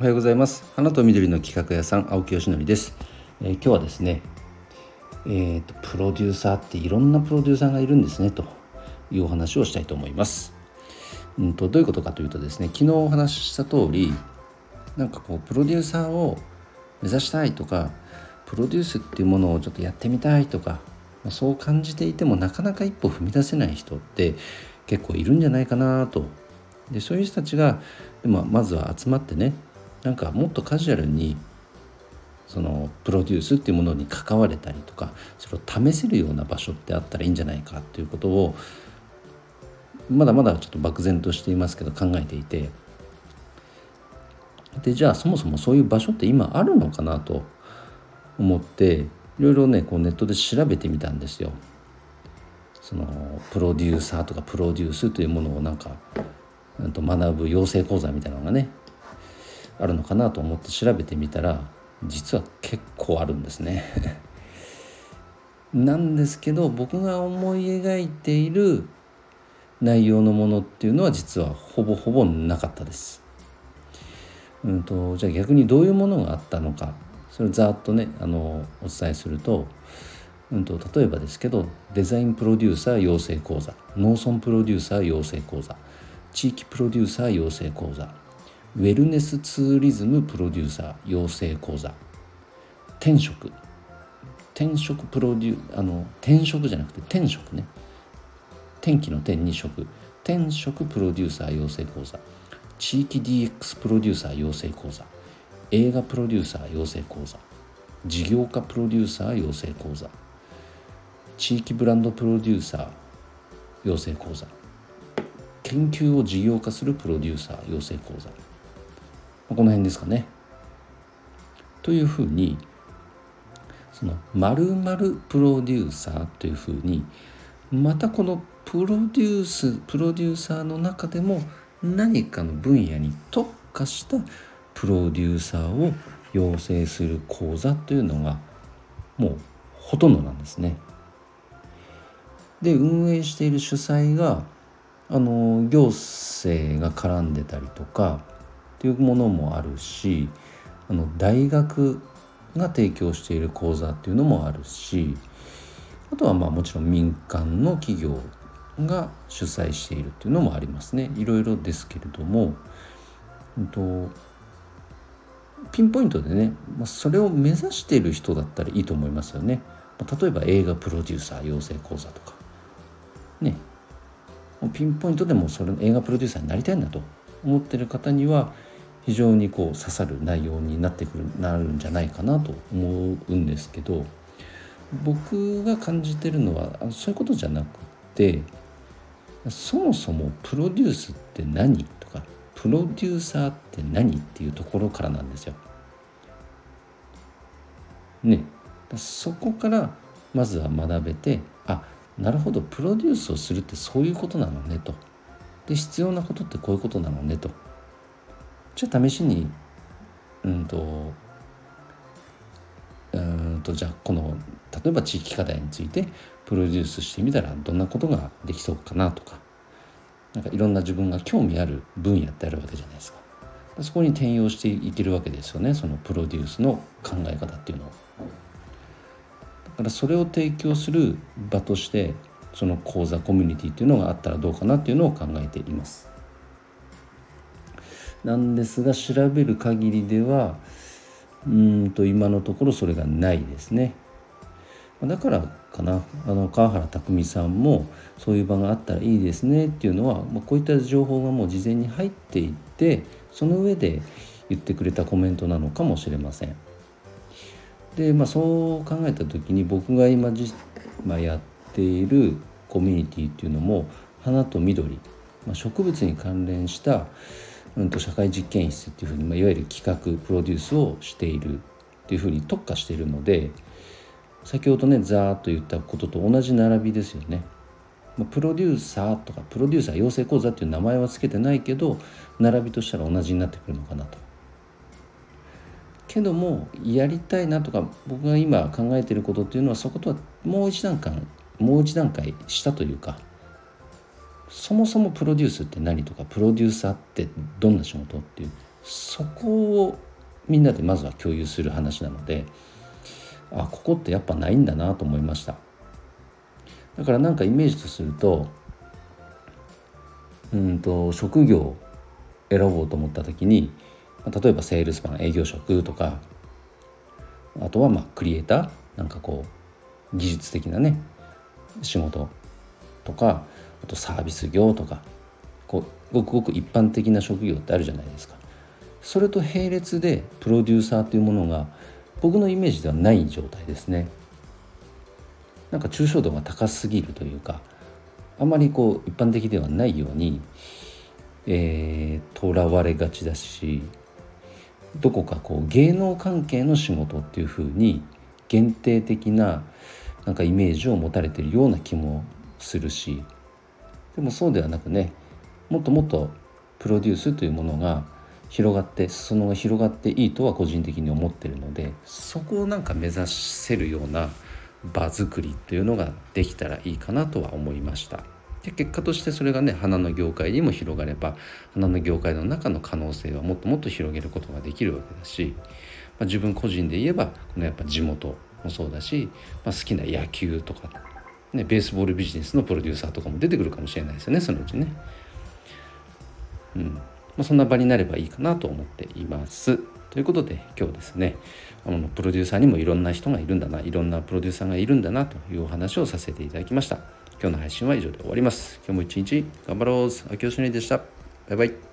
おはようございます。花と緑の企画屋さん青木よしのりです、えー、今日はですねえーと、プロデューサーっていろんなプロデューサーがいるんですねというお話をしたいと思います。うんとどういうことかというとですね昨日お話しした通りなんかこうプロデューサーを目指したいとかプロデュースっていうものをちょっとやってみたいとかそう感じていてもなかなか一歩踏み出せない人って結構いるんじゃないかなと。でそういう人たちがでもまずは集まってねなんかもっとカジュアルにそのプロデュースっていうものに関われたりとかそれを試せるような場所ってあったらいいんじゃないかっていうことをまだまだちょっと漠然としていますけど考えていてでじゃあそもそもそういう場所って今あるのかなと思っていろいろねこうネットで調べてみたんですよ。そのプロデューサーとかプロデュースというものをなんか学ぶ養成講座みたいなのがねあるのかなと思って調べてみたら実は結構あるんですね なんですけど僕が思い描いている内容のものっていうのは実はほぼほぼなかったです。うんと、じゃあ逆にどういうものがあったのかそれをざっとねあのお伝えすると,、うんと、例えばですけどデザインプロデューサー養成講座農村プロデューサー養成講座地域プロデューサー養成講座ウェルネスツーリズムプロデューサー養成講座。転職。転職プロデューあの転職じゃなくて転職ね。天気の天に職。転職プロデューサー養成講座。地域 DX プロデューサー養成講座。映画プロデューサー養成講座。事業家プロデューサー養成講座。地域ブランドプロデューサー養成講座。研究を事業化するプロデューサー養成講座。この辺ですかね。というふうにその〇〇プロデューサーというふうにまたこのプロデュースプロデューサーの中でも何かの分野に特化したプロデューサーを養成する講座というのがもうほとんどなんですね。で運営している主催があの行政が絡んでたりとかっていうものもあるしあの大学が提供している講座っていうのもあるしあとはまあもちろん民間の企業が主催しているっていうのもありますね。いろいろですけれども、と、ピンポイントでね、まあ、それを目指している人だったらいいと思いますよね。例えば映画プロデューサー養成講座とか。ね。ピンポイントでもそれ映画プロデューサーになりたいんだと思ってる方には非常にこう刺さる内容になってくるなるんじゃないかなと思うんですけど僕が感じてるのはそういうことじゃなくてそもそもプロデュースって何とかプロデューサーって何っていうところからなんですよ。ねそこからまずは学べてあなるほどプロデュースをするってそういうことなのねと。で必要なことってこういうことなのねと。じゃあ試しにうんとうんとじゃあこの例えば地域課題についてプロデュースしてみたらどんなことができそうかなとかなんかいろんな自分が興味ある分野ってあるわけじゃないですか。そこに転用していけるわけですよね。そのプロデュースの考え方っていうのを。だからそれを提供する場としてその講座コミュニティっていうのがあったらどうかなっていうのを考えています。なんですが調べる限りではうんと今のところそれがないですね。だからかなあの川原拓さんもそういう場があったらいいですねっていうのは、まあ、こういった情報がもう事前に入っていってその上で言ってくれたコメントなのかもしれません。でまあそう考えた時に僕が今じ、まあ、やっているコミュニティっていうのも花と緑、まあ、植物に関連したうんと社会実験室っていうふうに、まあ、いわゆる企画プロデュースをしているっていうふうに特化しているので先ほどねざーっと言ったことと同じ並びですよね。ま、プロデューサーとかプロデューサー養成講座っていう名前は付けてないけど並びとしたら同じになってくるのかなと。けどもやりたいなとか僕が今考えてることっていうのはそことはもう一段階もう一段階下というかそもそもプロデュースって何とかプロデューサーってどんな仕事っていうそこをみんなでまずは共有する話なのであここってやっぱないんだなと思いました。だからなんかイメージとするとうんと職業を選ぼうと思った時に例えばセールスマン営業職とかあとはまあクリエイターなんかこう技術的なね仕事とかあとサービス業とかこうごくごく一般的な職業ってあるじゃないですか。それと並列でプロデューサーというものが僕のイメージではない状態ですね。なんか抽象度が高すぎるというかあまりこう一般的ではないようにえー、われがちだしどこかこう芸能関係の仕事っていうふうに限定的ななんかイメージを持たれてるような気もするしでもそうではなくねもっともっとプロデュースというものが広がって裾野が広がっていいとは個人的に思ってるのでそこをなんか目指せるような場作りっていうのができたらいいかなとは思いました。で結果としてそれがね花の業界にも広がれば花の業界の中の可能性はもっともっと広げることができるわけだし、まあ、自分個人で言えばこのやっぱ地元もそうだし、まあ、好きな野球とか、ね、ベースボールビジネスのプロデューサーとかも出てくるかもしれないですよねそのうちね。うんまあ、そんな場になればいいかなと思っています。ということで今日ですねあのプロデューサーにもいろんな人がいるんだないろんなプロデューサーがいるんだなというお話をさせていただきました。今日の配信は以上で終わります。今日も一日頑張ろう。秋吉ねでした。バイバイ。